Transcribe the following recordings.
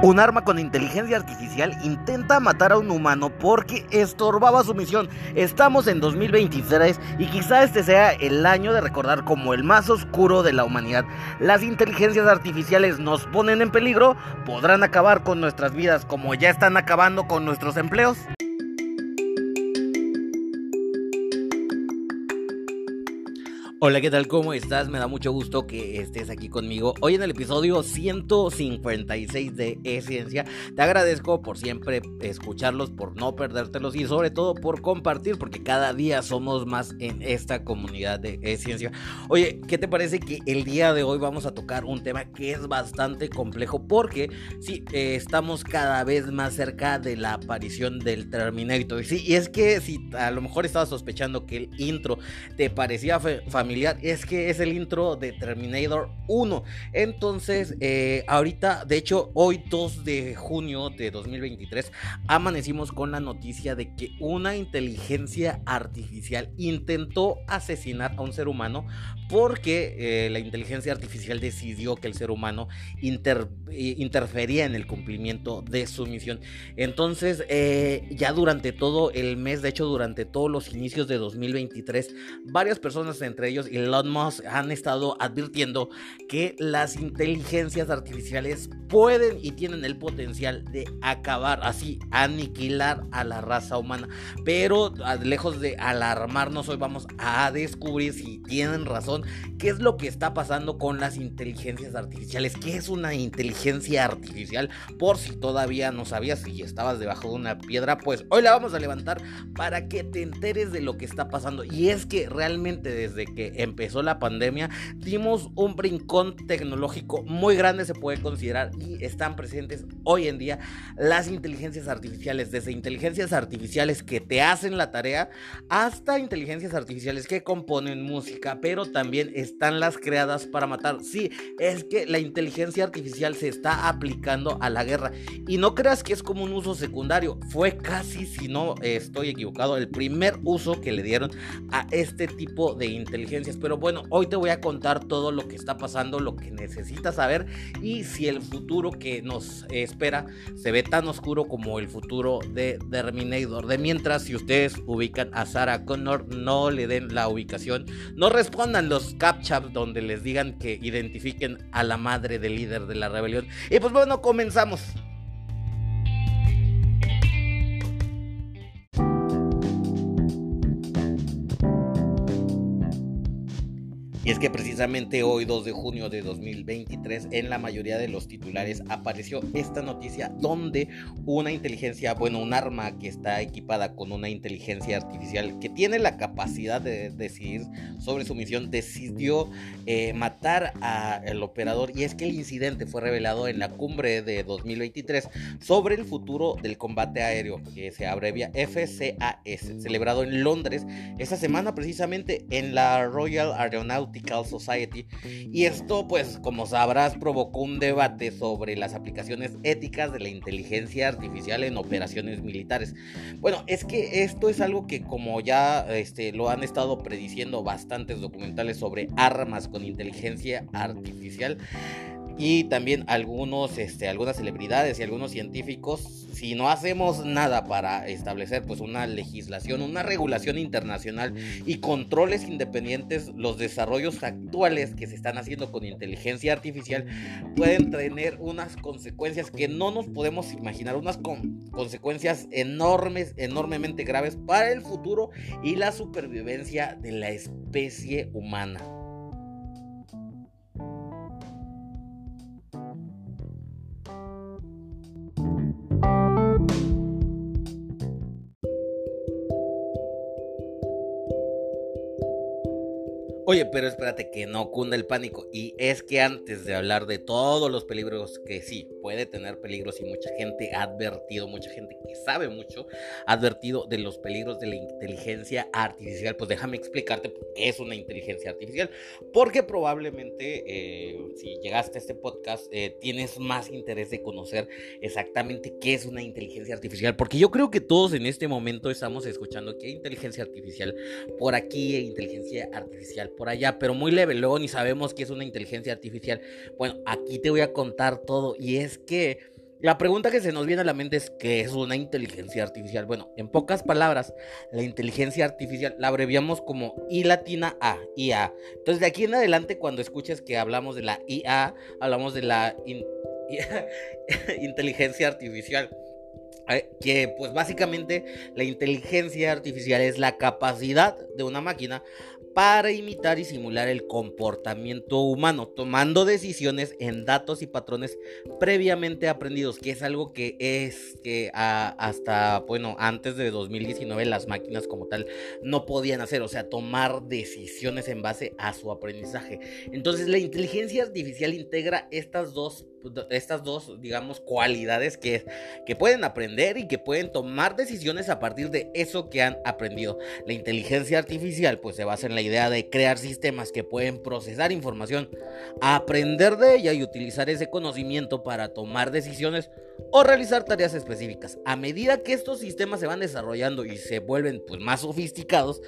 Un arma con inteligencia artificial intenta matar a un humano porque estorbaba su misión. Estamos en 2023 y quizá este sea el año de recordar como el más oscuro de la humanidad. Las inteligencias artificiales nos ponen en peligro, podrán acabar con nuestras vidas como ya están acabando con nuestros empleos. Hola, ¿qué tal? ¿Cómo estás? Me da mucho gusto que estés aquí conmigo. Hoy en el episodio 156 de E-Ciencia. Te agradezco por siempre escucharlos, por no perdértelos y sobre todo por compartir, porque cada día somos más en esta comunidad de E-Ciencia. Oye, ¿qué te parece que el día de hoy vamos a tocar un tema que es bastante complejo? Porque sí, eh, estamos cada vez más cerca de la aparición del Terminator. Sí, y es que si a lo mejor estabas sospechando que el intro te parecía familiar, es que es el intro de Terminator 1. Entonces, eh, ahorita, de hecho, hoy 2 de junio de 2023, amanecimos con la noticia de que una inteligencia artificial intentó asesinar a un ser humano porque eh, la inteligencia artificial decidió que el ser humano eh, interfería en el cumplimiento de su misión. Entonces, ya durante todo el mes, de hecho, durante todos los inicios de 2023, varias personas, entre ellos, y Elon Musk han estado advirtiendo que las inteligencias artificiales pueden y tienen el potencial de acabar, así, aniquilar a la raza humana. Pero lejos de alarmarnos, hoy vamos a descubrir si tienen razón, qué es lo que está pasando con las inteligencias artificiales, qué es una inteligencia artificial, por si todavía no sabías y estabas debajo de una piedra, pues hoy la vamos a levantar para que te enteres de lo que está pasando. Y es que realmente desde que empezó la pandemia, dimos un brincón tecnológico muy grande, se puede considerar, y están presentes hoy en día las inteligencias artificiales, desde inteligencias artificiales que te hacen la tarea hasta inteligencias artificiales que componen música, pero también están las creadas para matar. Sí, es que la inteligencia artificial se está aplicando a la guerra y no creas que es como un uso secundario, fue casi, si no estoy equivocado, el primer uso que le dieron a este tipo de inteligencia pero bueno, hoy te voy a contar todo lo que está pasando, lo que necesitas saber y si el futuro que nos espera se ve tan oscuro como el futuro de Terminator. De mientras, si ustedes ubican a Sarah Connor, no le den la ubicación, no respondan los captchas donde les digan que identifiquen a la madre del líder de la rebelión. Y pues bueno, comenzamos. Es que precisamente hoy, 2 de junio de 2023, en la mayoría de los titulares apareció esta noticia donde una inteligencia, bueno, un arma que está equipada con una inteligencia artificial que tiene la capacidad de decidir sobre su misión, decidió eh, matar al operador. Y es que el incidente fue revelado en la cumbre de 2023 sobre el futuro del combate aéreo, que se abrevia FCAS, celebrado en Londres esta semana precisamente en la Royal Society. Y esto, pues, como sabrás, provocó un debate sobre las aplicaciones éticas de la inteligencia artificial en operaciones militares. Bueno, es que esto es algo que como ya este, lo han estado prediciendo bastantes documentales sobre armas con inteligencia artificial, y también algunos, este, algunas celebridades y algunos científicos, si no hacemos nada para establecer pues una legislación, una regulación internacional y controles independientes, los desarrollos actuales que se están haciendo con inteligencia artificial pueden tener unas consecuencias que no nos podemos imaginar, unas consecuencias enormes, enormemente graves para el futuro y la supervivencia de la especie humana. Pero espérate que no cunda el pánico. Y es que antes de hablar de todos los peligros, que sí, puede tener peligros y mucha gente ha advertido, mucha gente que sabe mucho, ha advertido de los peligros de la inteligencia artificial, pues déjame explicarte qué es una inteligencia artificial. Porque probablemente eh, si llegaste a este podcast eh, tienes más interés de conocer exactamente qué es una inteligencia artificial. Porque yo creo que todos en este momento estamos escuchando que hay inteligencia artificial por aquí, inteligencia artificial por allá, pero muy leve. Luego ni sabemos qué es una inteligencia artificial. Bueno, aquí te voy a contar todo. Y es que la pregunta que se nos viene a la mente es ¿qué es una inteligencia artificial? Bueno, en pocas palabras, la inteligencia artificial la abreviamos como I latina A, IA. Entonces, de aquí en adelante, cuando escuches que hablamos de la IA, hablamos de la inteligencia artificial. Que pues básicamente la inteligencia artificial es la capacidad de una máquina para imitar y simular el comportamiento humano, tomando decisiones en datos y patrones previamente aprendidos, que es algo que es que hasta, bueno, antes de 2019 las máquinas como tal no podían hacer, o sea, tomar decisiones en base a su aprendizaje. Entonces la inteligencia artificial integra estas dos estas dos, digamos, cualidades que, que pueden aprender y que pueden tomar decisiones a partir de eso que han aprendido. La inteligencia artificial pues se basa en la idea de crear sistemas que pueden procesar información, aprender de ella y utilizar ese conocimiento para tomar decisiones o realizar tareas específicas. A medida que estos sistemas se van desarrollando y se vuelven pues más sofisticados,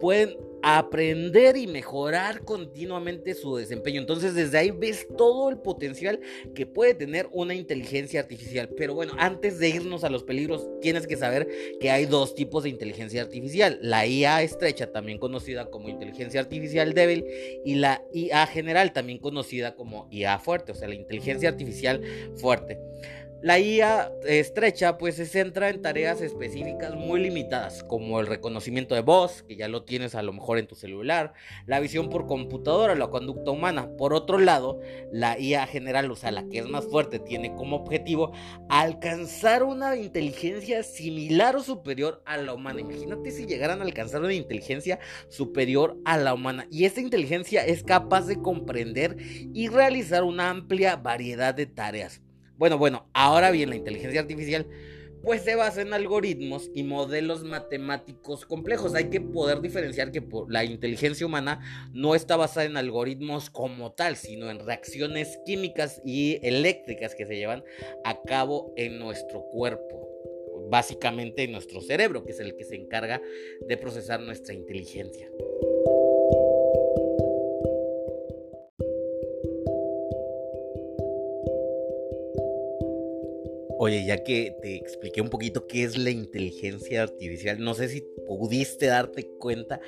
pueden aprender y mejorar continuamente su desempeño. Entonces desde ahí ves todo el potencial que puede tener una inteligencia artificial. Pero bueno, antes de irnos a los peligros, tienes que saber que hay dos tipos de inteligencia artificial. La IA estrecha, también conocida como inteligencia artificial débil, y la IA general, también conocida como IA fuerte, o sea, la inteligencia artificial fuerte. La IA estrecha pues se centra en tareas específicas muy limitadas, como el reconocimiento de voz, que ya lo tienes a lo mejor en tu celular, la visión por computadora, la conducta humana. Por otro lado, la IA general, o sea, la que es más fuerte, tiene como objetivo alcanzar una inteligencia similar o superior a la humana. Imagínate si llegaran a alcanzar una inteligencia superior a la humana. Y esta inteligencia es capaz de comprender y realizar una amplia variedad de tareas. Bueno, bueno, ahora bien, la inteligencia artificial pues se basa en algoritmos y modelos matemáticos complejos. Hay que poder diferenciar que la inteligencia humana no está basada en algoritmos como tal, sino en reacciones químicas y eléctricas que se llevan a cabo en nuestro cuerpo. Básicamente en nuestro cerebro, que es el que se encarga de procesar nuestra inteligencia. Oye, ya que te expliqué un poquito qué es la inteligencia artificial, no sé si pudiste darte cuenta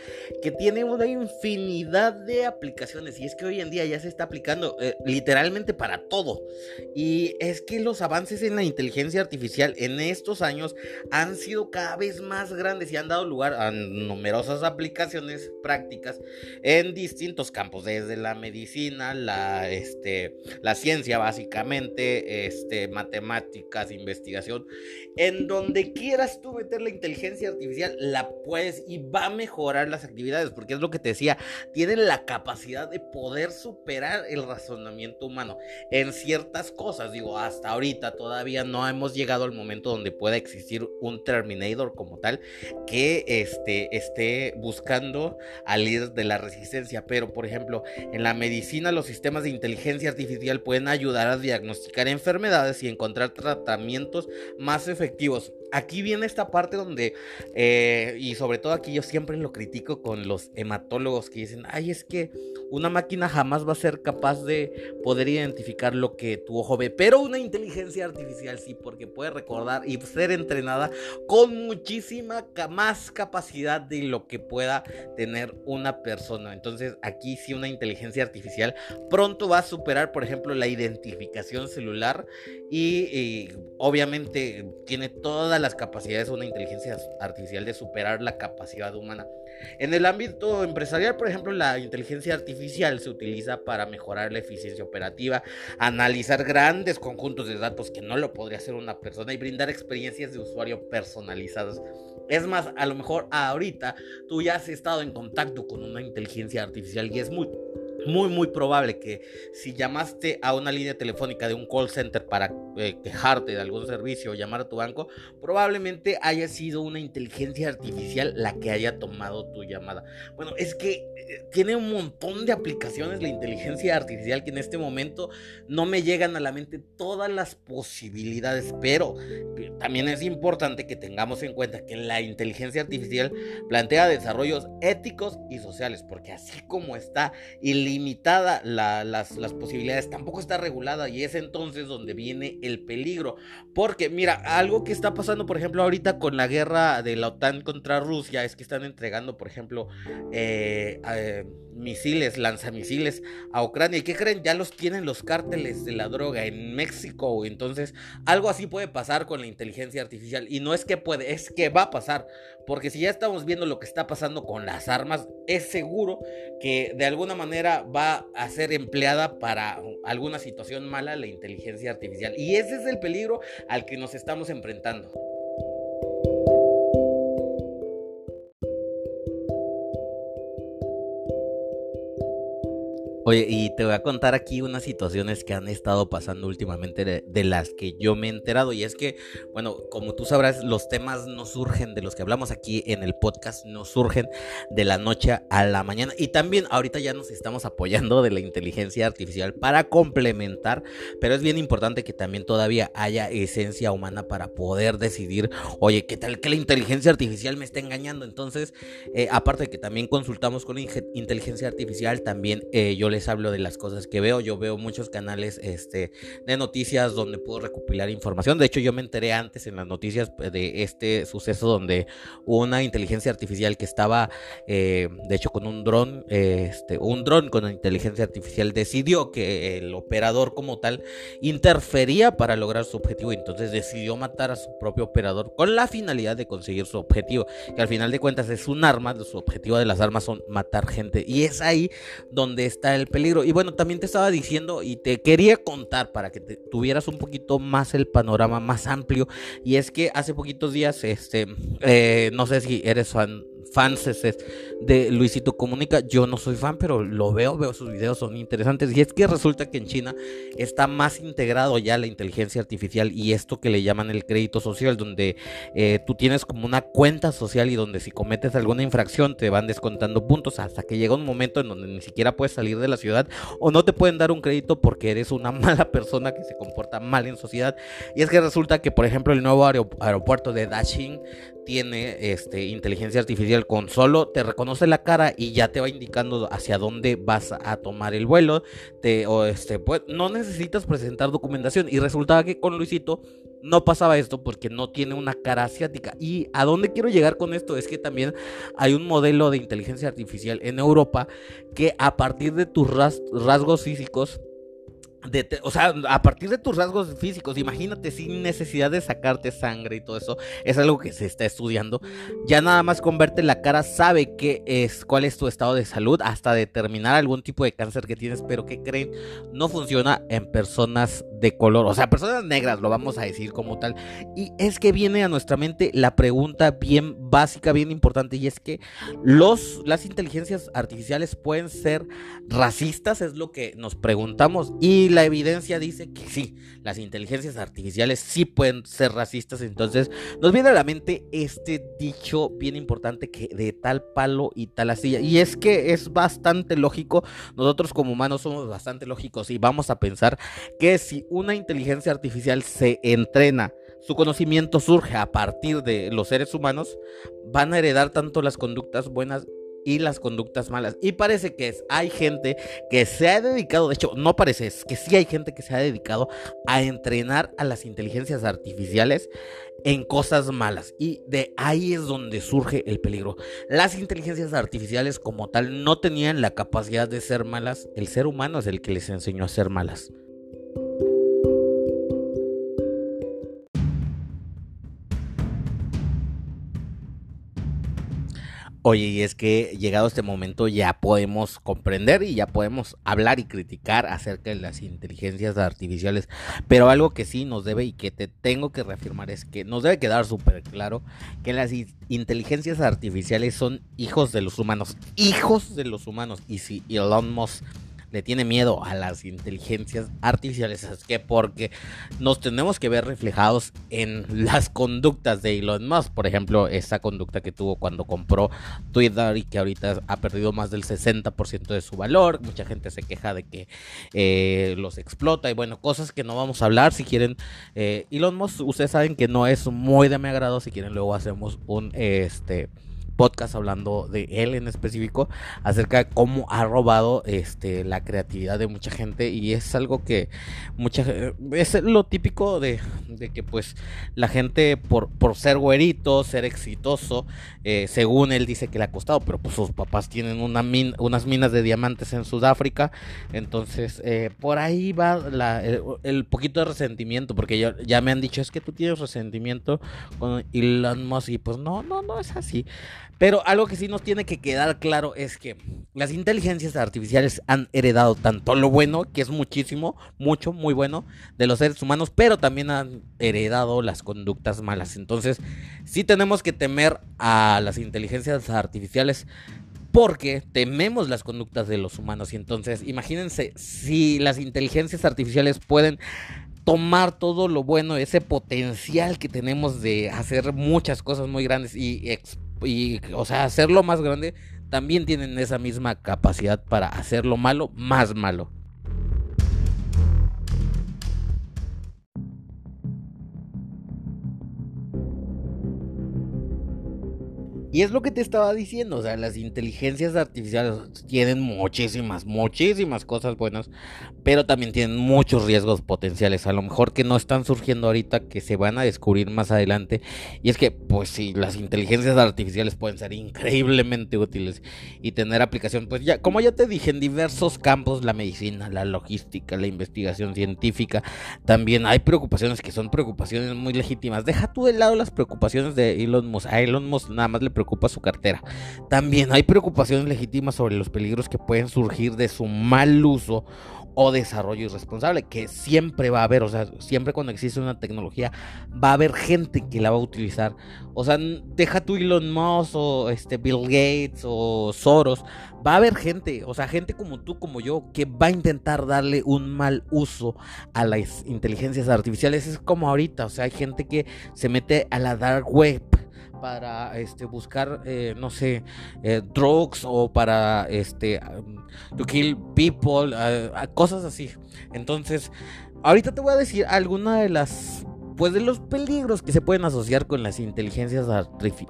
que tiene una infinidad de aplicaciones y es que hoy en día ya se está aplicando eh, literalmente para todo. Y es que los avances en la inteligencia artificial en estos años han sido cada vez más grandes y han dado lugar a numerosas aplicaciones prácticas en distintos campos, desde la medicina, la, este, la ciencia básicamente, este, matemáticas, investigación, en donde quieras tú meter la inteligencia artificial, la puedes y va a mejorar las actividades, porque es lo que te decía, tienen la capacidad de poder superar el razonamiento humano en ciertas cosas. Digo, hasta ahorita todavía no hemos llegado al momento donde pueda existir un Terminator como tal que este, esté buscando al líder de la resistencia. Pero, por ejemplo, en la medicina los sistemas de inteligencia artificial pueden ayudar a diagnosticar enfermedades y encontrar tratamientos más efectivos. Aquí viene esta parte donde, eh, y sobre todo aquí yo siempre lo critico con los hematólogos que dicen, ay, es que una máquina jamás va a ser capaz de poder identificar lo que tu ojo ve, pero una inteligencia artificial sí, porque puede recordar y ser entrenada con muchísima más capacidad de lo que pueda tener una persona. Entonces aquí sí una inteligencia artificial pronto va a superar, por ejemplo, la identificación celular y obviamente tiene todas las capacidades de una inteligencia artificial de superar la capacidad humana. En el ámbito empresarial, por ejemplo, la inteligencia artificial se utiliza para mejorar la eficiencia operativa, analizar grandes conjuntos de datos que no lo podría hacer una persona y brindar experiencias de usuario personalizadas. Es más, a lo mejor ahorita tú ya has estado en contacto con una inteligencia artificial y es muy muy muy probable que si llamaste a una línea telefónica de un call center para eh, quejarte de algún servicio o llamar a tu banco, probablemente haya sido una inteligencia artificial la que haya tomado tu llamada. Bueno, es que eh, tiene un montón de aplicaciones la inteligencia artificial que en este momento no me llegan a la mente todas las posibilidades, pero eh, también es importante que tengamos en cuenta que la inteligencia artificial plantea desarrollos éticos y sociales, porque así como está ilimitada las, las posibilidades, tampoco está regulada y es entonces donde viene el peligro. Porque mira, algo que está pasando, por ejemplo, ahorita con la guerra de la OTAN contra Rusia es que están entregando, por ejemplo, eh, eh, misiles, lanzamisiles a Ucrania. ¿Y qué creen? Ya los tienen los cárteles de la droga en México. Entonces, algo así puede pasar con la inteligencia artificial. Y no es que puede, es que va a pasar. Porque si ya estamos viendo lo que está pasando con las armas, es seguro que de alguna manera va a ser empleada para alguna situación mala la inteligencia artificial. Y ese es el peligro al que nos estamos enfrentando. Oye, y te voy a contar aquí unas situaciones que han estado pasando últimamente de, las que yo me he enterado. Y es que, bueno, como tú sabrás, los temas no surgen de los que hablamos aquí en el podcast, no surgen de la noche a la mañana. Y también ahorita ya nos estamos apoyando de la inteligencia artificial para complementar, pero es bien importante que también todavía haya esencia humana para poder decidir, oye, ¿qué tal que la inteligencia artificial me está engañando? Entonces, eh, aparte de que también consultamos con inteligencia artificial, también eh, yo le les hablo de las cosas que veo. Yo veo muchos canales este, de noticias donde puedo recopilar información. De hecho, yo me enteré antes en las noticias pues, de este suceso donde una inteligencia artificial que estaba, eh, de hecho, con un dron, este, un dron con inteligencia artificial decidió que el operador como tal interfería para lograr su objetivo. Entonces decidió matar a su propio operador con la finalidad de conseguir su objetivo. Que al final de cuentas es un arma, su objetivo de las armas son matar gente. Y es ahí donde está el peligro. Y bueno, también te estaba diciendo y te quería contar para que tuvieras un poquito más el panorama más amplio. Y es que hace poquitos días, este, eh, no sé si eres fan fans de Luisito Comunica. Yo no soy fan, pero lo veo, veo sus videos, son interesantes. Y es que resulta que en China está más integrado ya la inteligencia artificial y esto que le llaman el crédito social, donde eh, tú tienes como una cuenta social y donde si cometes alguna infracción te van descontando puntos hasta que llega un momento en donde ni siquiera puedes salir de la ciudad o no te pueden dar un crédito porque eres una mala persona que se comporta mal en sociedad. Y es que resulta que, por ejemplo, el nuevo aeropuerto de Daching tiene este, inteligencia artificial con solo te reconoce la cara y ya te va indicando hacia dónde vas a tomar el vuelo. Te, o este, pues, no necesitas presentar documentación. Y resultaba que con Luisito no pasaba esto porque no tiene una cara asiática. Y a dónde quiero llegar con esto es que también hay un modelo de inteligencia artificial en Europa que a partir de tus rasgos físicos o sea, a partir de tus rasgos físicos, imagínate sin necesidad de sacarte sangre y todo eso, es algo que se está estudiando. Ya nada más con verte la cara sabe qué es, cuál es tu estado de salud, hasta determinar algún tipo de cáncer que tienes, pero que creen no funciona en personas de color, o sea, personas negras, lo vamos a decir como tal. Y es que viene a nuestra mente la pregunta bien básica, bien importante, y es que los, las inteligencias artificiales pueden ser racistas, es lo que nos preguntamos. Y la evidencia dice que sí, las inteligencias artificiales sí pueden ser racistas. Entonces nos viene a la mente este dicho bien importante que de tal palo y tal astilla. Y es que es bastante lógico, nosotros como humanos somos bastante lógicos y vamos a pensar que si una inteligencia artificial se entrena, su conocimiento surge a partir de los seres humanos, van a heredar tanto las conductas buenas y las conductas malas. Y parece que hay gente que se ha dedicado, de hecho, no parece, es que sí hay gente que se ha dedicado a entrenar a las inteligencias artificiales en cosas malas. Y de ahí es donde surge el peligro. Las inteligencias artificiales como tal no tenían la capacidad de ser malas. El ser humano es el que les enseñó a ser malas. Oye, y es que llegado este momento ya podemos comprender y ya podemos hablar y criticar acerca de las inteligencias artificiales, pero algo que sí nos debe y que te tengo que reafirmar es que nos debe quedar súper claro que las inteligencias artificiales son hijos de los humanos, hijos de los humanos, y si Elon Musk le tiene miedo a las inteligencias artificiales es que porque nos tenemos que ver reflejados en las conductas de Elon Musk, por ejemplo, esa conducta que tuvo cuando compró Twitter y que ahorita ha perdido más del 60% de su valor, mucha gente se queja de que eh, los explota y bueno, cosas que no vamos a hablar, si quieren, eh, Elon Musk, ustedes saben que no es muy de mi agrado, si quieren luego hacemos un, este, podcast hablando de él en específico acerca de cómo ha robado este la creatividad de mucha gente. Y es algo que mucha es lo típico de, que pues la gente por, por ser güerito ser exitoso eh, según él dice que le ha costado pero pues sus papás tienen una unas minas de diamantes en Sudáfrica. Entonces eh, por ahí va el, poquito de resentimiento porque ya me han dicho es que tú tienes resentimiento con Elon Musk y pues no no no es así pero algo que sí nos tiene que quedar claro es que las inteligencias artificiales han heredado tanto lo bueno, que es muchísimo, mucho, muy bueno, de los seres humanos, pero también han heredado las conductas malas. Entonces, sí tenemos que temer a las inteligencias artificiales porque tememos las conductas de los humanos. Y entonces, imagínense si las inteligencias artificiales pueden tomar todo lo bueno, ese potencial que tenemos de hacer muchas cosas muy grandes y y, o sea, hacerlo más grande, también tienen esa misma capacidad para hacerlo malo más malo. Y es lo que te estaba diciendo, o sea, las inteligencias artificiales tienen muchísimas, muchísimas cosas buenas, pero también tienen muchos riesgos potenciales, a lo mejor que no están surgiendo ahorita, que se van a descubrir más adelante. Y es que, pues sí, las inteligencias artificiales pueden ser increíblemente útiles y tener aplicación, pues ya, como ya te dije, en diversos campos, la medicina, la logística, la investigación científica, también hay preocupaciones que son preocupaciones muy legítimas. Deja tú de lado las preocupaciones de Elon Musk, a Elon Musk nada más le preocupa preocupa su cartera. También hay preocupaciones legítimas sobre los peligros que pueden surgir de su mal uso o desarrollo irresponsable, que siempre va a haber, o sea, siempre cuando existe una tecnología va a haber gente que la va a utilizar. O sea, deja tu Elon Musk o este Bill Gates o Soros, va a haber gente, o sea, gente como tú, como yo, que va a intentar darle un mal uso a las inteligencias artificiales. Es como ahorita, o sea, hay gente que se mete a la dark web para este buscar eh, no sé eh, drugs o para este to kill people cosas así. Entonces ahorita te voy a decir alguna de las pues de los peligros que se pueden asociar con las inteligencias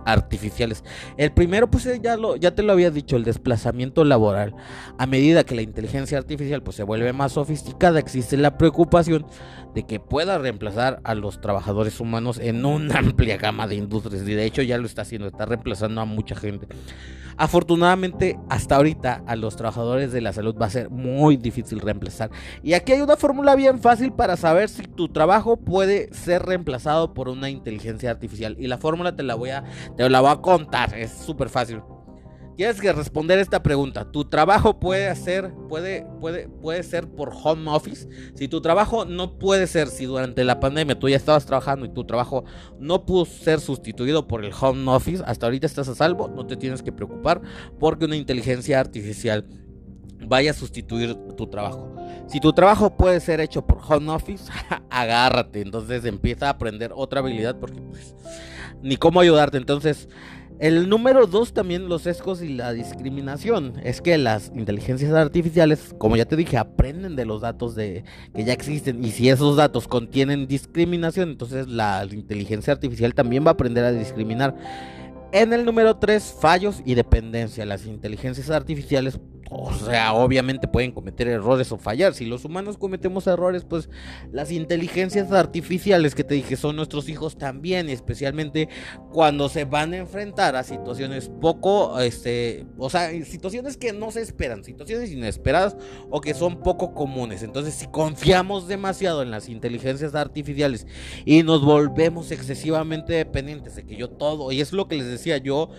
artificiales. El primero, pues eh, ya, lo, ya te lo había dicho, el desplazamiento laboral. A medida que la inteligencia artificial pues, se vuelve más sofisticada, existe la preocupación de que pueda reemplazar a los trabajadores humanos en una amplia gama de industrias. Y de hecho ya lo está haciendo, está reemplazando a mucha gente. Afortunadamente, hasta ahorita a los trabajadores de la salud va a ser muy difícil reemplazar. Y aquí hay una fórmula bien fácil para saber si tu trabajo puede ser reemplazado por una inteligencia artificial. Y la fórmula te la voy a, te la voy a contar, es súper fácil. Tienes que responder esta pregunta. ¿Tu trabajo puede ser, puede, puede, puede ser por home office? Si tu trabajo no puede ser, si durante la pandemia tú ya estabas trabajando y tu trabajo no pudo ser sustituido por el home office, hasta ahorita estás a salvo, no te tienes que preocupar porque una inteligencia artificial vaya a sustituir tu trabajo. Si tu trabajo puede ser hecho por home office, agárrate. Entonces empieza a aprender otra habilidad porque pues ni cómo ayudarte. Entonces el número dos también los sesgos y la discriminación. Es que las inteligencias artificiales, como ya te dije, aprenden de los datos de, que ya existen. Y si esos datos contienen discriminación, entonces la inteligencia artificial también va a aprender a discriminar. En el número 3, fallos y dependencia. Las inteligencias artificiales o sea, obviamente pueden cometer errores o fallar. Si los humanos cometemos errores, pues las inteligencias artificiales que te dije son nuestros hijos también, especialmente cuando se van a enfrentar a situaciones poco, este, o sea, situaciones que no se esperan, situaciones inesperadas o que son poco comunes. Entonces, si confiamos demasiado en las inteligencias artificiales y nos volvemos excesivamente dependientes de que yo todo, y es lo que les decía yo,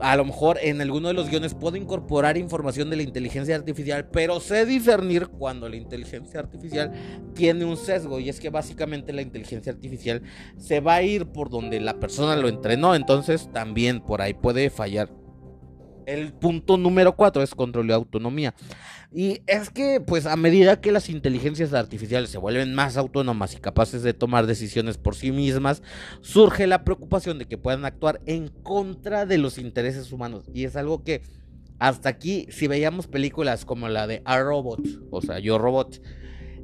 a lo mejor en alguno de los guiones puedo incorporar información de la inteligencia artificial, pero sé discernir cuando la inteligencia artificial tiene un sesgo y es que básicamente la inteligencia artificial se va a ir por donde la persona lo entrenó, entonces también por ahí puede fallar. El punto número cuatro es control y autonomía. Y es que, pues, a medida que las inteligencias artificiales se vuelven más autónomas y capaces de tomar decisiones por sí mismas, surge la preocupación de que puedan actuar en contra de los intereses humanos. Y es algo que, hasta aquí, si veíamos películas como la de A Robot, o sea, Yo Robot,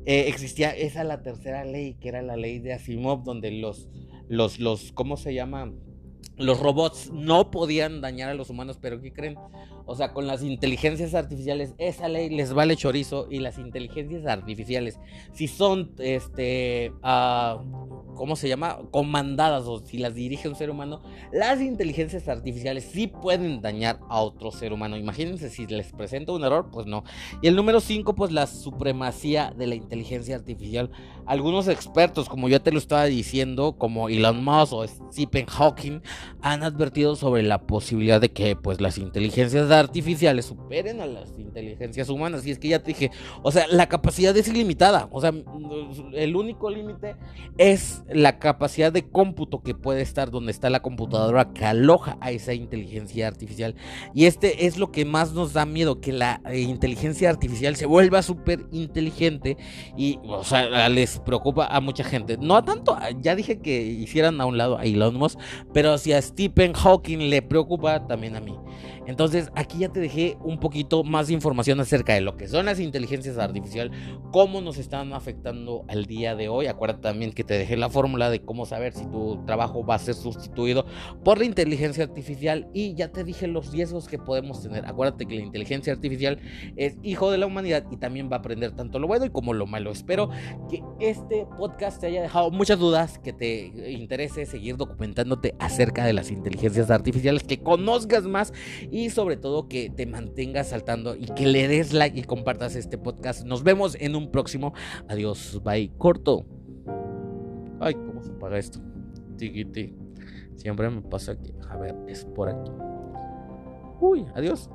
eh, existía esa la tercera ley, que era la ley de Asimov, donde los, los, los, ¿cómo se llama? Los robots no podían dañar a los humanos, pero ¿qué creen? O sea, con las inteligencias artificiales, esa ley les vale chorizo y las inteligencias artificiales, si son, este, uh, ¿cómo se llama? Comandadas o si las dirige un ser humano, las inteligencias artificiales sí pueden dañar a otro ser humano. Imagínense si les presenta un error, pues no. Y el número 5, pues la supremacía de la inteligencia artificial. Algunos expertos, como ya te lo estaba diciendo, como Elon Musk o Stephen Hawking, han advertido sobre la posibilidad de que pues las inteligencias artificiales superen a las inteligencias humanas. Y es que ya te dije, o sea, la capacidad es ilimitada. O sea, el único límite es la capacidad de cómputo que puede estar donde está la computadora que aloja a esa inteligencia artificial. Y este es lo que más nos da miedo, que la eh, inteligencia artificial se vuelva súper inteligente y, o sea, les preocupa a mucha gente. No a tanto, ya dije que hicieran a un lado a Elon Musk, pero si a Stephen Hawking le preocupa, también a mí. Entonces, aquí ya te dejé un poquito más de información acerca de lo que son las inteligencias artificiales, cómo nos están afectando al día de hoy. Acuérdate también que te dejé la fórmula de cómo saber si tu trabajo va a ser sustituido por la inteligencia artificial y ya te dije los riesgos que podemos tener. Acuérdate que la inteligencia artificial es hijo de la humanidad y también va a aprender tanto lo bueno y como lo malo. Espero que este podcast te haya dejado muchas dudas, que te interese seguir documentándote acerca de las inteligencias artificiales, que conozcas más y sobre todo que te mantengas saltando y que le des like y compartas este podcast. Nos vemos en un próximo. Adiós, bye, corto. Ay, ¿cómo se paga esto? Tiquiti. Siempre me pasa aquí. A ver, es por aquí. Uy, adiós.